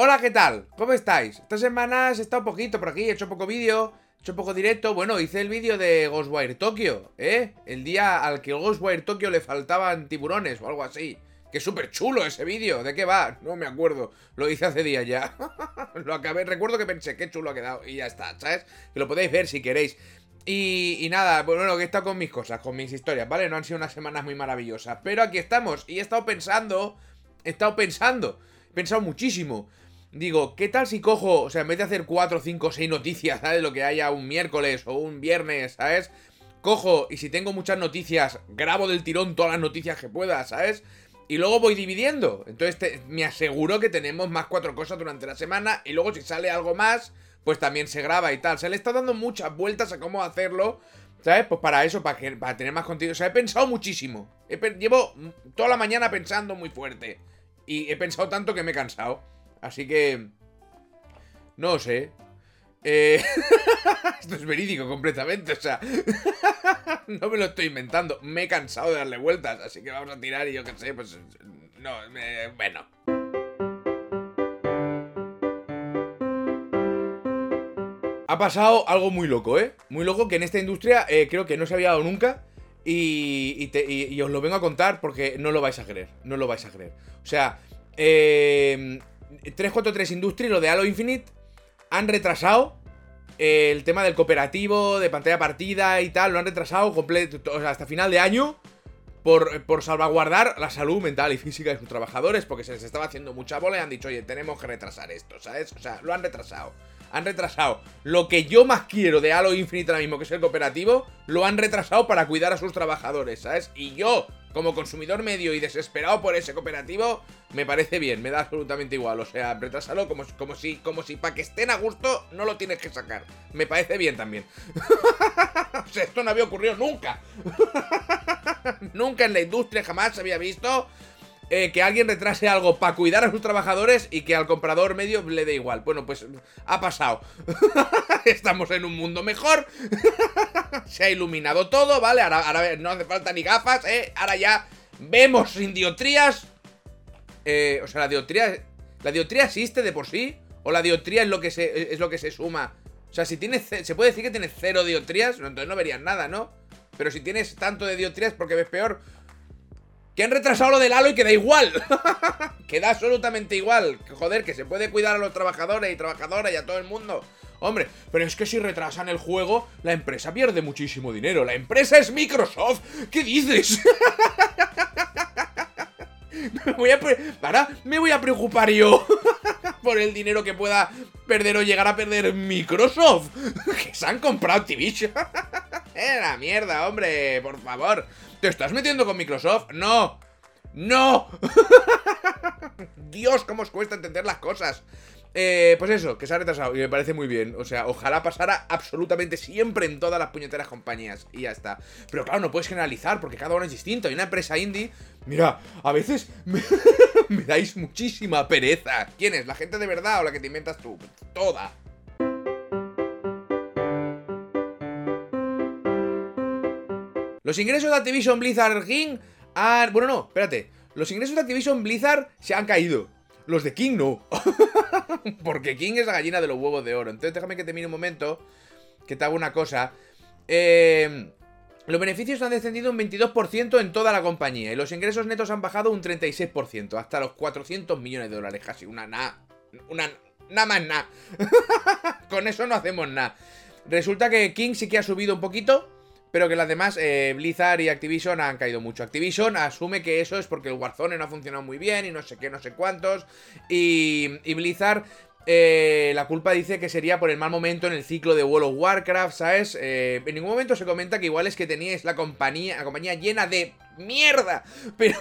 Hola, ¿qué tal? ¿Cómo estáis? Estas semanas he estado poquito por aquí, he hecho poco vídeo, he hecho poco directo. Bueno, hice el vídeo de Ghostwire Tokyo, ¿eh? El día al que Ghostwire Tokyo le faltaban tiburones o algo así. Que súper chulo ese vídeo. ¿De qué va? No me acuerdo. Lo hice hace días ya. lo acabé. Recuerdo que pensé, qué chulo ha quedado. Y ya está, ¿sabes? Que lo podéis ver si queréis. Y, y nada, bueno, que he estado con mis cosas, con mis historias, ¿vale? No han sido unas semanas muy maravillosas. Pero aquí estamos. Y he estado pensando. He estado pensando. He pensado muchísimo. Digo, ¿qué tal si cojo, o sea, en vez de hacer 4, 5, 6 noticias, ¿sabes? Lo que haya un miércoles o un viernes, ¿sabes? Cojo y si tengo muchas noticias, grabo del tirón todas las noticias que pueda, ¿sabes? Y luego voy dividiendo. Entonces me aseguro que tenemos más cuatro cosas durante la semana. Y luego si sale algo más, pues también se graba y tal. Se le está dando muchas vueltas a cómo hacerlo. ¿Sabes? Pues para eso, para, que, para tener más contenido. O sea, he pensado muchísimo. llevo toda la mañana pensando muy fuerte. Y he pensado tanto que me he cansado. Así que... No sé. Eh... Esto es verídico completamente, o sea... no me lo estoy inventando. Me he cansado de darle vueltas, así que vamos a tirar y yo qué sé, pues... No, bueno. Ha pasado algo muy loco, ¿eh? Muy loco que en esta industria eh, creo que no se había dado nunca. Y, y, os lo vengo a contar porque no lo vais a creer. No lo vais a creer. O sea, eh, 343 Industries, lo de Halo Infinite, han retrasado el tema del cooperativo, de pantalla partida y tal, lo han retrasado completo, hasta final de año. Por, por, salvaguardar la salud mental y física de sus trabajadores, porque se les estaba haciendo mucha bola y han dicho, oye, tenemos que retrasar esto, ¿sabes? O sea, lo han retrasado. Han retrasado lo que yo más quiero de Halo Infinite ahora mismo, que es el cooperativo, lo han retrasado para cuidar a sus trabajadores, ¿sabes? Y yo, como consumidor medio y desesperado por ese cooperativo, me parece bien, me da absolutamente igual. O sea, retrasalo como, como si, como si para que estén a gusto no lo tienes que sacar. Me parece bien también. o sea, esto no había ocurrido nunca. nunca en la industria jamás se había visto eh, que alguien retrase algo para cuidar a sus trabajadores y que al comprador medio le dé igual. Bueno, pues ha pasado. Estamos en un mundo mejor. Se ha iluminado todo, ¿vale? Ahora, no hace falta ni gafas, ¿eh? Ahora ya vemos sin diotrías. Eh, o sea, la diotría. ¿La diotría existe de por sí? ¿O la diotría es lo que se, es lo que se suma? O sea, si tienes. Se puede decir que tienes cero diotrías, entonces no verías nada, ¿no? Pero si tienes tanto de diotrías porque ves peor, que han retrasado lo del halo y que da igual. que da absolutamente igual. Joder, que se puede cuidar a los trabajadores y trabajadoras y a todo el mundo. Hombre, pero es que si retrasan el juego, la empresa pierde muchísimo dinero. La empresa es Microsoft. ¿Qué dices? me voy a para, me voy a preocupar yo por el dinero que pueda perder o llegar a perder Microsoft. que se han comprado Activision. ¡Eh, la mierda, hombre! Por favor. ¿Te estás metiendo con Microsoft? ¡No! ¡No! Dios, cómo os cuesta entender las cosas. Eh, pues eso, que se ha retrasado y me parece muy bien. O sea, ojalá pasara absolutamente siempre en todas las puñeteras compañías y ya está. Pero claro, no puedes generalizar porque cada uno es distinto. Y una empresa indie, mira, a veces me, dais muchísima pereza. ¿Quién es? ¿La gente de verdad o la que te inventas tú? Toda. Los ingresos de Activision Blizzard King han... Bueno, no, espérate. Los ingresos de Activision Blizzard se han caído. Los de King no. Porque King es la gallina de los huevos de oro. Entonces déjame que te mire un momento. Que te hago una cosa. Eh, los beneficios han descendido un 22% en toda la compañía. Y los ingresos netos han bajado un 36%. Hasta los 400 millones de dólares casi. Una nada. Una... Nada más nada. Con eso no hacemos nada. Resulta que King sí que ha subido un poquito. Pero que las demás, eh, Blizzard y Activision han caído mucho. Activision asume que eso es porque el Warzone no ha funcionado muy bien y no sé qué, no sé cuántos. Y, y Blizzard eh, la culpa dice que sería por el mal momento en el ciclo de World of Warcraft, ¿sabes? Eh, en ningún momento se comenta que igual es que teníais la compañía, la compañía llena de mierda. Pero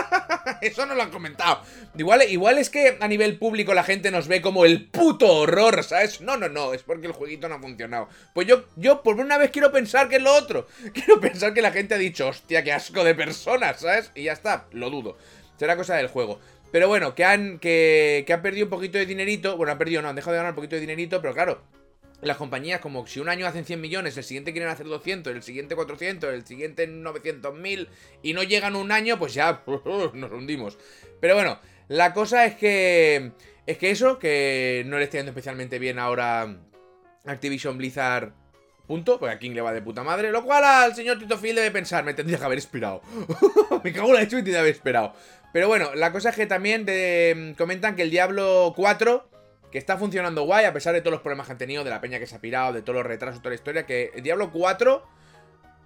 eso no lo han comentado. Igual, igual es que a nivel público la gente nos ve como el puto horror, ¿sabes? No, no, no, es porque el jueguito no ha funcionado. Pues yo, yo por una vez quiero pensar que es lo otro. Quiero pensar que la gente ha dicho, hostia, qué asco de personas, ¿sabes? Y ya está, lo dudo. Será cosa del juego. Pero bueno, que han, que, han perdido un poquito de dinerito. Bueno, han perdido, no, han dejado de ganar un poquito de dinerito, pero claro, las compañías, como si un año hacen 100 millones, el siguiente quieren hacer 200, el siguiente 400, el siguiente 900 mil, y no llegan un año, pues ya nos hundimos. Pero bueno, la cosa es que es que eso, que no le está yendo especialmente bien ahora Activision Blizzard Punto, porque a King le va de puta madre. Lo cual al señor Tito Phil debe pensar, me tendría que haber esperado. me cago en la hecho y tendría que haber esperado. Pero bueno, la cosa es que también mm, comentan que el Diablo 4, que está funcionando guay, a pesar de todos los problemas que han tenido, de la peña que se ha pirado, de todos los retrasos, toda la historia, que Diablo 4,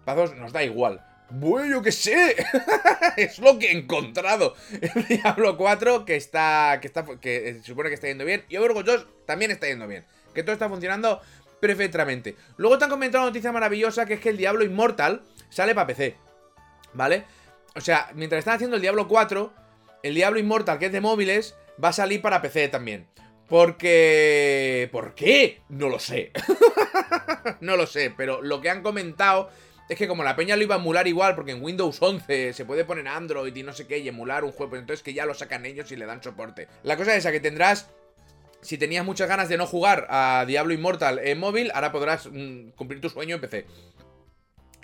pazos, nos da igual. Bueno, yo qué sé. es lo que he encontrado. El Diablo 4 que está. Que está. Que se supone que está yendo bien. Y Overwatch 2 también está yendo bien. Que todo está funcionando perfectamente. Luego te han comentado una noticia maravillosa que es que el Diablo Immortal sale para PC. ¿Vale? O sea, mientras están haciendo el Diablo 4, el Diablo Immortal, que es de móviles, va a salir para PC también. Porque... ¿Por qué? No lo sé. no lo sé, pero lo que han comentado es que como la peña lo iba a emular igual, porque en Windows 11 se puede poner Android y no sé qué, y emular un juego, pues entonces que ya lo sacan ellos y le dan soporte. La cosa es esa, que tendrás si tenías muchas ganas de no jugar a Diablo Immortal en móvil, ahora podrás mm, cumplir tu sueño en PC.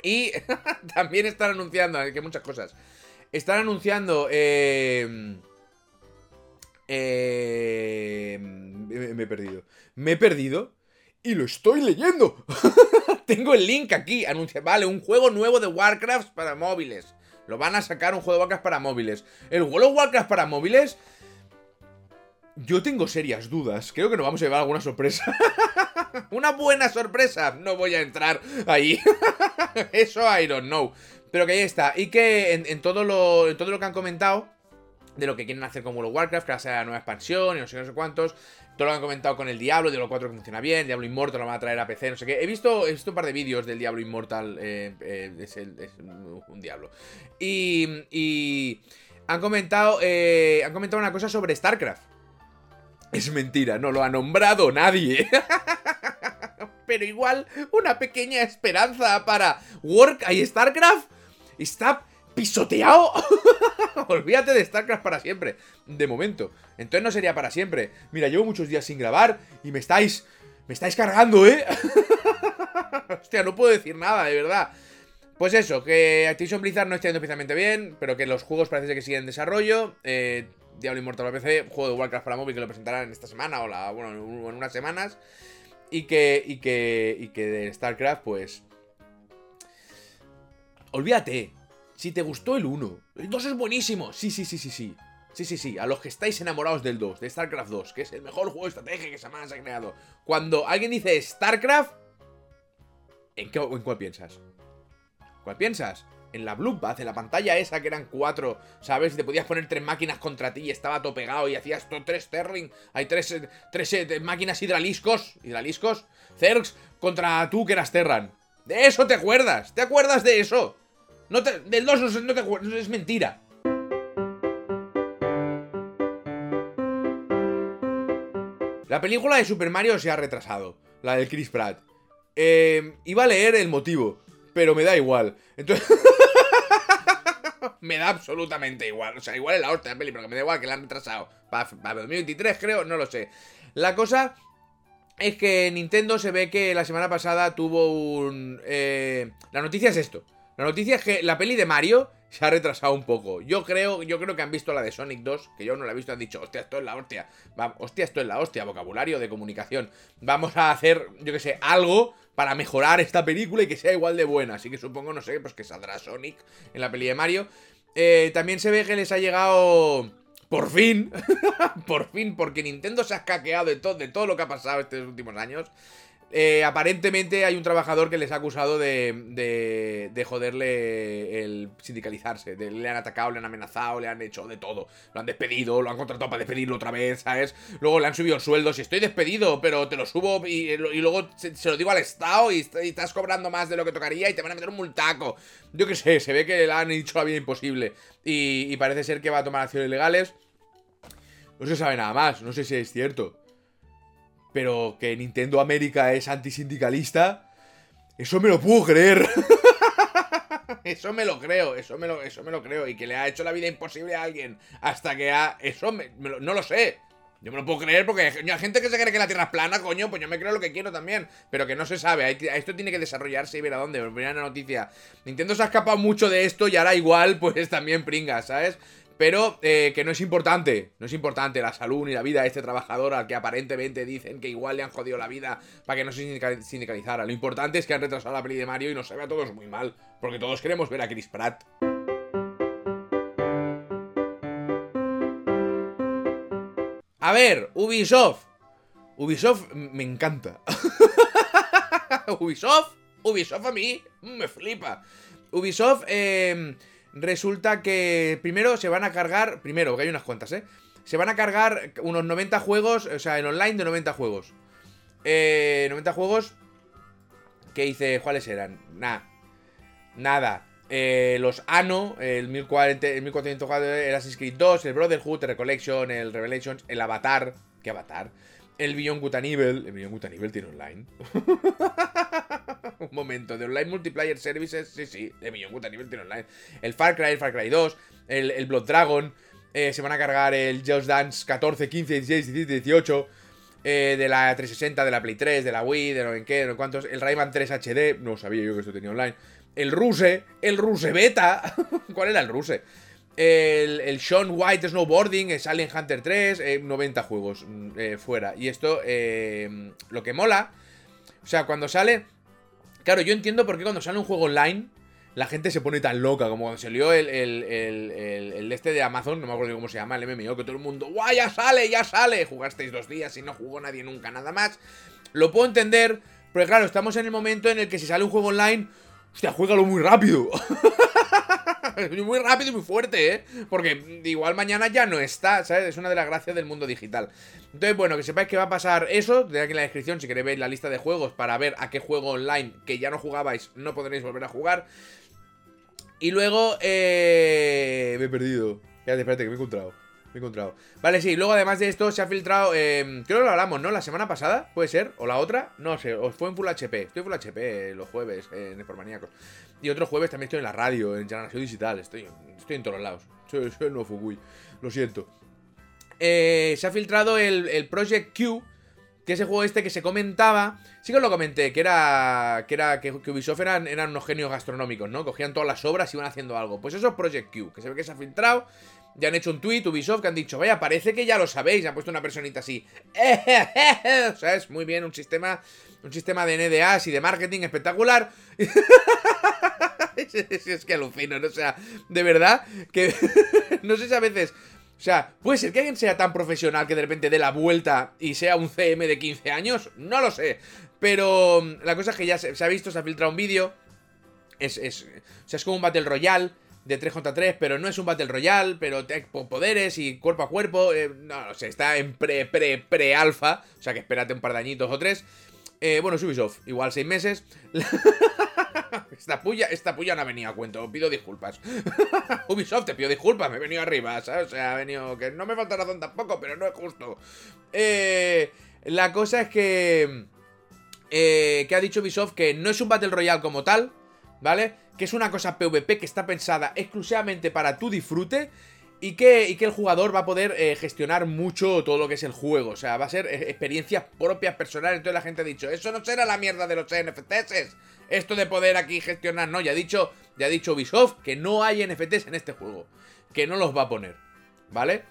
Y también están anunciando, que muchas cosas. Están anunciando... Eh, eh, me, he perdido. Me he perdido y lo estoy leyendo. Tengo el link aquí. Anuncia, vale, un juego nuevo de Warcraft para móviles. Lo van a sacar un juego de Warcraft para móviles. El juego de Warcraft para móviles yo tengo serias dudas. Creo que nos vamos a llevar alguna sorpresa. Una buena sorpresa. No voy a entrar ahí. Eso I don't know. Pero que ahí está. Y que en, todo lo, en todo lo que han comentado, de lo que quieren hacer con World of Warcraft, que va a ser la nueva expansión y no sé, no sé cuántos. Todo lo han comentado con el Diablo, los 4 que funciona bien, Diablo Immortal lo van a traer a PC, no sé qué. He visto, un par de vídeos del Diablo Immortal, eh, eh, es, un diablo. Y, y han comentado, eh, han comentado una cosa sobre StarCraft. Es mentira, no lo ha nombrado nadie. Pero igual, una pequeña esperanza para Work y StarCraft está pisoteado. Olvídate de StarCraft para siempre. De momento. Entonces no sería para siempre. Mira, llevo muchos días sin grabar y me estáis... Me estáis cargando, ¿eh? Hostia, no puedo decir nada, de verdad. Pues eso, que Activision Blizzard no está yendo especialmente bien, pero que los juegos parece que siguen en desarrollo. Eh, Diablo Immortal para PC, juego de Warcraft para móvil que lo presentarán esta semana o la, bueno, en unas semanas. Y que, y que, y que de StarCraft, pues... Olvídate, si te gustó el 1, el 2 es buenísimo. Sí, sí, sí, sí, sí. Sí, sí, sí, a los que estáis enamorados del 2, de StarCraft 2, que es el mejor juego de estrategia que jamás ha creado. Cuando alguien dice StarCraft, ¿en, qué, ¿en cuál piensas? ¿Cuál piensas? en la Bloodbath, en la pantalla esa que eran cuatro, ¿sabes? Y te podías poner tres máquinas contra ti y estaba todo pegado y hacías todo tres Sterling. Hay tres, eh, tres eh, máquinas hidraliscos, hidraliscos, Zergs contra tú que eras Terran. De eso te acuerdas, ¿te acuerdas de eso? No del 2 no te acuerdas, es mentira. La película de Super Mario se ha retrasado, la del Chris Pratt. Eh, iba a leer el motivo, pero me da igual. Entonces... me da absolutamente igual. O sea, igual es la hostia de peli, pero que me da igual que la han retrasado. Para, 2023, creo, no lo sé. La cosa es que Nintendo se ve que la semana pasada tuvo un. Eh, la noticia es esto. La noticia es que la peli de Mario se ha retrasado un poco. Yo creo, yo creo que han visto la de Sonic 2, que yo no la he visto, han dicho, hostia, esto es la hostia. hostia, esto es la hostia, vocabulario de comunicación. Vamos a hacer, yo que sé, algo para mejorar esta película y que sea igual de buena. Así que supongo, no sé, pues que saldrá Sonic en la peli de Mario. Eh, también se ve que les ha llegado... Por fin, por fin, porque Nintendo se ha escaqueado de, todo de todo lo que ha pasado estos últimos años. Eh, aparentemente hay un trabajador que les ha acusado de, de, joderle el sindicalizarse. le han atacado, le han amenazado, le han hecho de todo. Lo han despedido, lo han contratado para despedirlo otra vez, ¿sabes? Luego le han subido el sueldo. Si estoy despedido, pero te lo subo y, luego se, lo digo al Estado y, estás cobrando más de lo que tocaría y te van a meter un multaco. Yo qué sé, se ve que le han hecho la vida imposible. Y parece ser que va a tomar acciones legales. No se sabe nada más, no sé si es cierto. Pero que Nintendo América es antisindicalista, eso me lo puedo creer. eso me lo creo, eso me lo, eso me lo creo. Y que le ha hecho la vida imposible a alguien hasta que ha... Eso no lo sé. Yo me lo puedo creer porque hay gente que se cree que la Tierra es plana, coño, pues yo me creo lo que quiero también. Pero que no se sabe, esto tiene que desarrollarse y ver a dónde. Primera noticia. Nintendo se ha escapado mucho de esto y ahora igual, pues también pringa, ¿sabes? Pero eh, que no es importante, no es importante la salud ni la vida de este trabajador al que aparentemente dicen que igual le han jodido la vida para que no se sindicalizara. Lo importante es que han retrasado la peli de Mario y nos sabe a todos muy mal, porque todos queremos ver a Chris Pratt. A ver, Ubisoft. Ubisoft me encanta. Ubisoft, Ubisoft a mí me flipa. Ubisoft, eh, resulta que primero se van a cargar, primero, que hay unas cuantas, ¿eh? Se van a cargar unos 90 juegos, o sea, en online de 90 juegos. Eh, 90 juegos ¿Qué hice? ¿Cuáles eran? Nada. Nada. Eh, los Ano, el, 1040, el 1404, el Assassin's Creed 2, el Brotherhood, el Recollection, el Revelations, el Avatar. ¿Qué Avatar? El Beyond Good El Beyond Good tiene online. Un momento, de online multiplayer services, sí, sí, el Beyond Good tiene online. El Far Cry, el Far Cry 2, el, Blood Dragon. Eh, se van a cargar el Just Dance 14, 15, 16, 17, 18. de la 360, de la Play 3, de la Wii, de no en qué, de no cuántos. El Rayman 3 HD, no sabía yo que esto tenía online. El Ruse, el Ruse Beta. ¿Cuál era el Ruse? El, el Sean White Snowboarding, el Alien Hunter 3, 90 eh, juegos mm, eh, fuera. Y esto, eh, lo que mola, o sea, cuando sale... Claro, yo entiendo por qué cuando sale un juego online, la gente se pone tan loca, como cuando salió el, el, el, este de Amazon, no me acuerdo cómo se llama, el MMO, que todo el mundo, ¡guau, ya sale, ya sale! Jugasteis dos días y no jugó nadie nunca, nada más. Lo puedo entender, pero claro, estamos en el momento en el que si sale un juego online, hostia, juégalo muy rápido. muy rápido y muy fuerte, ¿eh? Porque igual mañana ya no está, ¿sabes? Es una de las gracias del mundo digital. Entonces, bueno, que sepáis que va a pasar eso. De aquí en la descripción si queréis ver la lista de juegos para ver a qué juego online que ya no jugabais no podréis volver a jugar. Y luego, eh... Me he perdido. Espérate, espérate, que me he encontrado. Me he encontrado. Vale, sí, luego además de esto se ha filtrado. Eh, creo que lo hablamos, ¿no? La semana pasada, puede ser. O la otra, no sé. O fue en Full HP. Estoy en Full HP los jueves en Informaníacos. Y otros jueves también estoy en la radio, en Generación Digital. Estoy, estoy en todos lados. Soy, soy nuevo. Lo siento. Eh, se ha filtrado el, Project Q. Que es el juego este que se comentaba. Sí que os lo comenté, que era. Que era. Que, Ubisoft eran, eran unos genios gastronómicos, ¿no? Cogían todas las obras y iban haciendo algo. Pues eso es Project Q, que se ve que se ha filtrado. Ya han hecho un tweet, Ubisoft, que han dicho, vaya, parece que ya lo sabéis. Han puesto una personita así. o sea, es muy bien, un sistema. Un sistema de NDAs y de marketing espectacular. es, que alucino, ¿no? O sea, de verdad, que. no sé si a veces. O sea, puede ser que alguien sea tan profesional que de repente dé la vuelta y sea un CM de 15 años. No lo sé. Pero mm, la cosa es que ya se, ha visto, se ha filtrado un vídeo. Es, es, o sea, es como un Battle Royale de 3 contra 3, pero no es un Battle Royale, pero poderes y cuerpo a cuerpo. Eh, no, no sé, está en pre, pre, pre alfa. O sea que espérate un par de añitos o tres. Eh, bueno, Ubisoft, igual 6 meses. esta puya, esta puya no ha venido a cuento, pido disculpas. Ubisoft, te pido disculpas, me he venido arriba, ¿sabes? O sea, ha venido. Que no me falta razón tampoco, pero no es justo. Eh, la cosa es que. Eh, que ha dicho Ubisoft que no es un Battle Royale como tal, ¿vale? Que es una cosa PvP que está pensada exclusivamente para tu disfrute y que, y que, el jugador va a poder eh, gestionar mucho todo lo que es el juego. O sea, va a ser eh, experiencias propias personales. Entonces la gente ha dicho, eso no será la mierda de los NFTs. Esto de poder aquí gestionar, no. Ya ha dicho, ya ha dicho Ubisoft que no hay NFTs en este juego. Que no los va a poner. ¿Vale?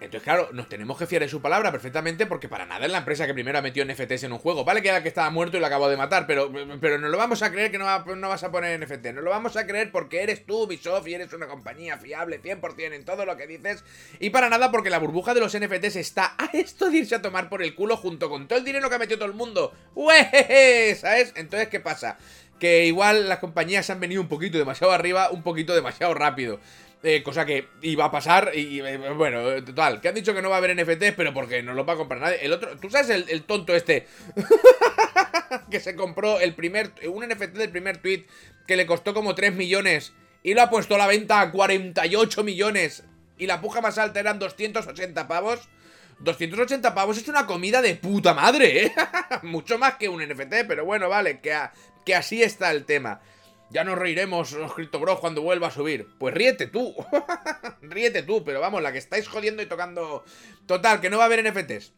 Entonces, claro, nos tenemos que fiar de su palabra perfectamente porque para nada es la empresa que primero ha metido NFTs en un juego. Vale que era que estaba muerto y lo acabo de matar, pero, pero no lo vamos a creer que no, vas a poner NFT. No lo vamos a creer porque eres tú, Ubisoft, y eres una compañía fiable 100% en todo lo que dices. Y para nada porque la burbuja de los NFTs está a esto de irse a tomar por el culo junto con todo el dinero que ha metido todo el mundo. ¡Uejeje! ¿Sabes? Entonces, ¿qué pasa? Que igual las compañías han venido un poquito demasiado arriba, un poquito demasiado rápido. Eh, cosa que iba a pasar y, eh, bueno, total, que han dicho que no va a haber NFTs, pero porque no lo va a comprar nadie. El otro, ¿tú sabes el, tonto este? que se compró el primer, un NFT del primer tweet que le costó como 3 millones y lo ha puesto a la venta a 48 millones y la puja más alta eran 280 pavos. 280 pavos es una comida de puta madre, ¿eh? Mucho más que un NFT, pero bueno, vale, que, que así está el tema. Ya nos reiremos, los Bros, cuando vuelva a subir. Pues ríete tú. ríete tú, pero vamos, la que estáis jodiendo y tocando. Total, que no va a haber NFTs.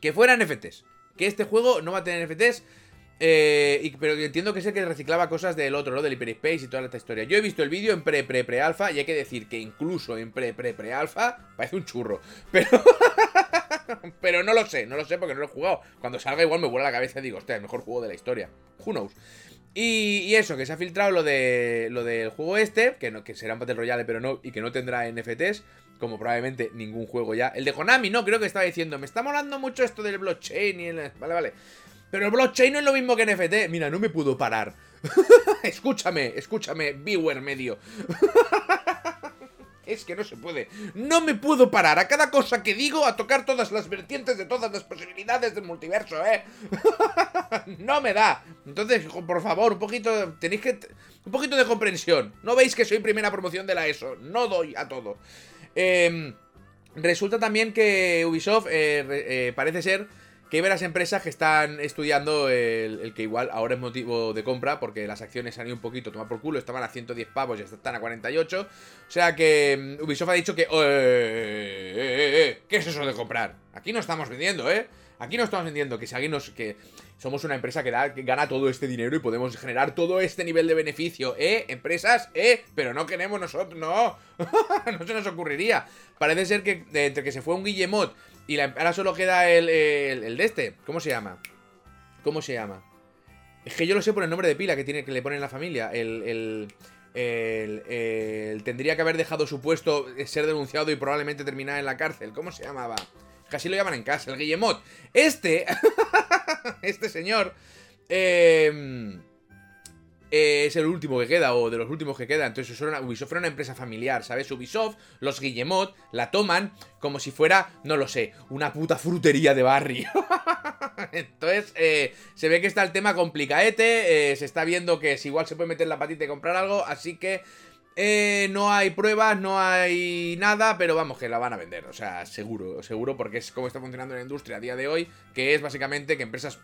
Que fuera NFTs. Que este juego no va a tener NFTs. Eh, pero entiendo que es el que reciclaba cosas del otro, ¿no? Del Hyperspace y toda esta historia. Yo he visto el vídeo en pre, pre, pre alfa y hay que decir que incluso en pre, pre, pre alfa parece un churro. Pero. pero no lo sé, no lo sé porque no lo he jugado. Cuando salga igual me vuela la cabeza y digo, hostia, el mejor juego de la historia. Who knows? Y, eso, que se ha filtrado lo de lo del juego este, que, no, que será un Battle Royale, pero no, y que no tendrá NFTs, como probablemente ningún juego ya. El de Konami, no, creo que estaba diciendo, me está molando mucho esto del blockchain y el... Vale, vale. Pero el blockchain no es lo mismo que NFT. Mira, no me puedo parar. escúchame, escúchame, viewer medio. Es que no se puede. No me puedo parar a cada cosa que digo a tocar todas las vertientes de todas las posibilidades del multiverso, ¿eh? no me da. Entonces, por favor, un poquito. Tenéis que. Un poquito de comprensión. No veis que soy primera promoción de la ESO. No doy a todo. Eh, resulta también que Ubisoft eh, eh, parece ser que hay varias empresas que están estudiando el, que igual ahora es motivo de compra porque las acciones han ido un poquito tomar por culo, estaban a 110 pavos y están a 48. O sea que mm, Ubisoft ha dicho que... "Eh, eh, eh, ¿Qué es eso de comprar? Aquí no estamos vendiendo, ¿eh? Aquí no estamos vendiendo que si alguien nos... que somos una empresa que, da, que gana todo este dinero y podemos generar todo este nivel de beneficio, ¿eh? Empresas, ¿eh? Pero no queremos nosotros, no. no se nos ocurriría. Parece ser que entre que se fue un Guillemot y la- ahora solo queda el, el, de este. ¿Cómo se llama? ¿Cómo se llama? Es que yo lo sé por el nombre de pila que tiene que le ponen en la familia. El, el, el- el- tendría que haber dejado su puesto, eh, ser denunciado y probablemente terminar en la cárcel. ¿Cómo se llamaba? Casi lo llaman en casa, el Guillemot. Este, este señor, eh, eh, es el último que queda, o de los últimos que queda. Entonces, Ubisoft era una empresa familiar, ¿sabes? Ubisoft, los Guillemot, la toman como si fuera, no lo sé, una puta frutería de barrio. Entonces, eh, se ve que está el tema complicaete. eh, se está viendo que si igual se puede meter la patita y comprar algo. Así que no hay pruebas, no hay nada, pero vamos, que la van a vender. O sea, seguro, seguro, porque es como está funcionando la industria a día de hoy. Que es básicamente que empresas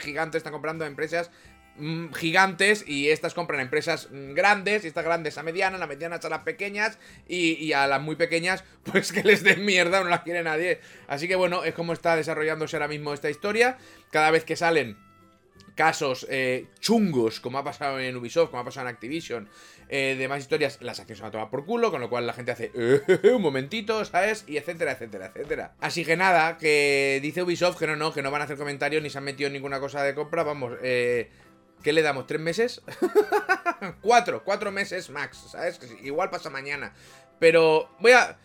gigantes están comprando a empresas mm, gigantes y estas compran empresas mm, grandes y estas grandes a medianas, las medianas a las pequeñas y, a las muy pequeñas pues que les den mierda, no las quiere nadie. Así que bueno, es como está desarrollándose ahora mismo esta historia. Cada vez que salen casos eh, chungos, como ha pasado en Ubisoft, como ha pasado en Activision, eh, de más historias, las acciones se van a tomar por culo, con lo cual la gente hace "Eh, un momentito, ¿sabes? Y etcétera, etcétera, etcétera. Así que nada, que dice Ubisoft que no, no, que no van a hacer comentarios ni se han metido en ninguna cosa de compra, vamos, eh... ¿Qué le damos? ¿Tres meses? cuatro, cuatro meses max, ¿sabes? Igual pasa mañana. Pero voy a...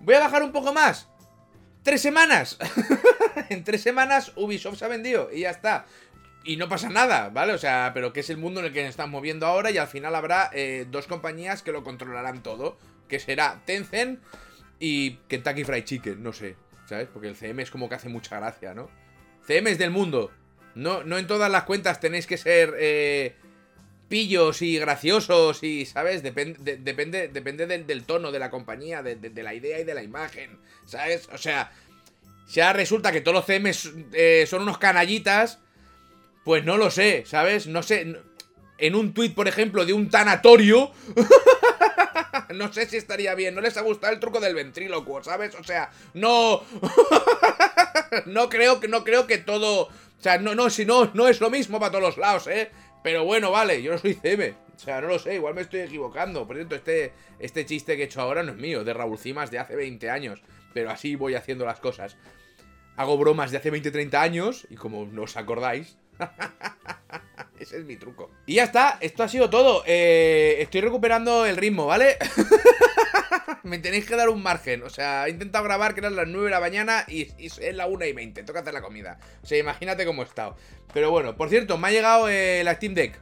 Voy a bajar un poco más. Tres semanas. en tres semanas Ubisoft se ha vendido y ya está. Y no pasa nada, ¿vale? O sea, pero que es el mundo en el que nos estamos moviendo ahora y al final habrá eh, dos compañías que lo controlarán todo. Que será Tencent y Kentucky Fried Chicken, no sé, ¿sabes? Porque el CM es como que hace mucha gracia, ¿no? CM es del mundo. No, no en todas las cuentas tenéis que ser eh, pillos y graciosos y, ¿sabes? Depende, de- depende, depende del, tono de la compañía, de, la idea y de la imagen, ¿sabes? O sea, si ahora resulta que todos los CMs eh, son unos canallitas, pues no lo sé, ¿sabes? No sé. En un tuit, por ejemplo, de un tanatorio. no sé si estaría bien. No les ha gustado el truco del ventrílocuo, ¿sabes? O sea, no. no creo no creo que todo. O sea, no, no, si no, no es lo mismo para todos los lados, ¿eh? Pero bueno, vale, yo no soy CM. O sea, no lo sé, igual me estoy equivocando. Por cierto, este, este chiste que he hecho ahora no es mío, de Raúl Cimas de hace 20 años. Pero así voy haciendo las cosas. Hago bromas de hace 20, 30 años y como no os acordáis, ese es mi truco. Y ya está, esto ha sido todo. Eh, estoy recuperando el ritmo, ¿vale? Me tenéis que dar un margen. O sea, he intentado grabar que eran las 9 de la mañana y, es la 1 y 20. Toca hacer la comida. O sea, imagínate cómo he estado. Pero bueno, por cierto, me ha llegado eh, la Steam Deck.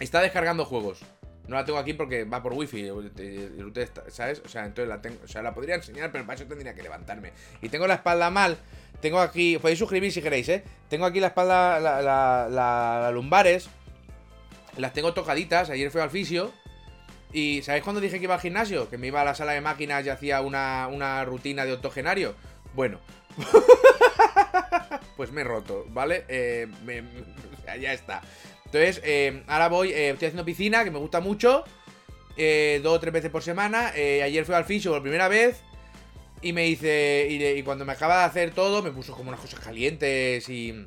Está descargando juegos. No la tengo aquí porque va por wifi, eh, ¿sabes? O sea, entonces la tengo, o sea, la podría enseñar, pero para eso tendría que levantarme. Y tengo la espalda mal. Tengo aquí, podéis suscribir si queréis, ¿eh? Tengo aquí la espalda, la, la- la- lumbares. Las tengo tocaditas. Ayer fui al fisio. Y ¿sabéis cuando dije que iba al gimnasio? Que me iba a la sala de máquinas y hacía una, una rutina de octogenario. Bueno. pues me he roto, ¿vale? Eh, ya está. Entonces, eh, ahora voy, eh, estoy haciendo piscina, que me gusta mucho. dos o tres veces por semana. Ayer fui al fisio por primera vez. Y me hice. Y cuando me acaba de hacer todo, me puso como unas cosas calientes y.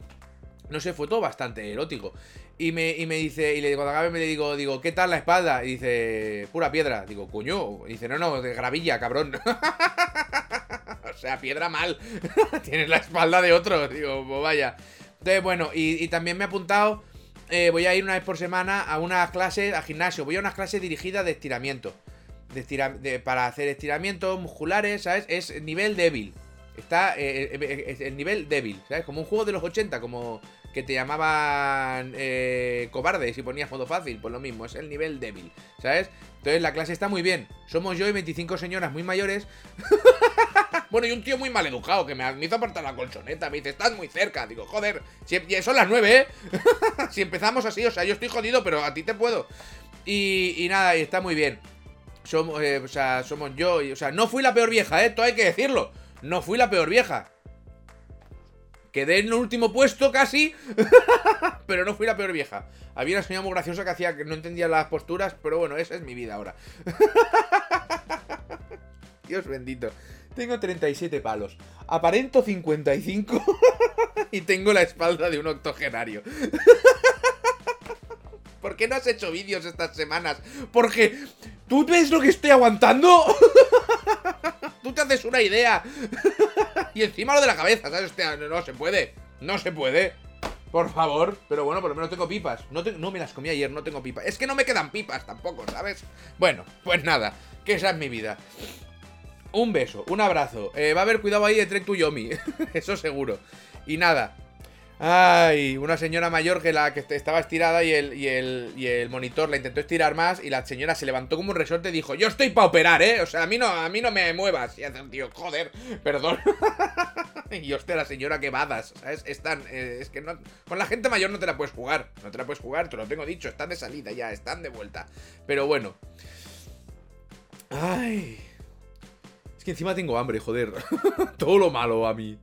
No sé, fue todo bastante erótico. Y me, y me dice, y le cuando acabe me le digo, digo, ¿qué tal la espalda? Y dice, pura piedra. Digo, coño. Y dice, no, no, de gravilla, cabrón. o sea, piedra mal. Tienes la espalda de otro. Digo, pues vaya. Entonces, bueno, y, y también me he apuntado. eh, voy a ir una vez por semana a unas clases, a gimnasio. Voy a unas clases dirigidas de estiramiento. De estira- de- para hacer estiramientos musculares, ¿sabes? Es nivel débil. Está eh, eh, eh, es el nivel débil, ¿sabes? Como un juego de los 80, como que te llamaban eh, cobarde si ponías modo fácil, pues lo mismo, es el nivel débil, ¿sabes? Entonces la clase está muy bien. Somos yo y 25 señoras muy mayores. bueno, y un tío muy mal educado que me hizo apartar la colchoneta. Me dice, estás muy cerca. Digo, joder, si, ya son las 9, ¿eh? si empezamos así, o sea, yo estoy jodido, pero a ti te puedo. Y, nada, y está muy bien. Somos, eh, o sea, somos yo y, o sea, no fui la peor vieja, ¿eh? Todo hay que decirlo. No fui la peor vieja. Quedé en el último puesto casi, pero no fui la peor vieja. Había una señora muy graciosa que hacía que no entendía las posturas, pero bueno, esa es mi vida ahora. Dios bendito. Tengo 37 palos. Aparento 55 y tengo la espalda de un octogenario. ¿Por qué no has hecho vídeos estas semanas? Porque tú ves lo que estoy aguantando. Haces una idea. y encima lo de la cabeza, ¿sabes? No, se puede. No se puede. Por favor. Pero bueno, por lo menos tengo pipas. No, no me las comí ayer, no tengo pipas. Es que no me quedan pipas tampoco, ¿sabes? Bueno, pues nada. Que esa es mi vida. Un beso, un abrazo. Eh, va a haber cuidado ahí de Trek to Yomi. Eso seguro. Y nada. Ay, una señora mayor que la que est- estaba estirada y el, y, el, y el monitor la intentó estirar más y la señora se levantó como un resorte y dijo, yo estoy para operar, ¿eh? O sea, a mí no, a mí no me muevas. Y hace tío, joder, perdón. y hostia, la señora que badas, ¿sabes? Están, eh, es que no, con la gente mayor no te la puedes jugar. No te la puedes jugar, te lo tengo dicho, están de salida ya, están de vuelta. Pero bueno. Ay. Es que encima tengo hambre, joder. Todo lo malo a mí.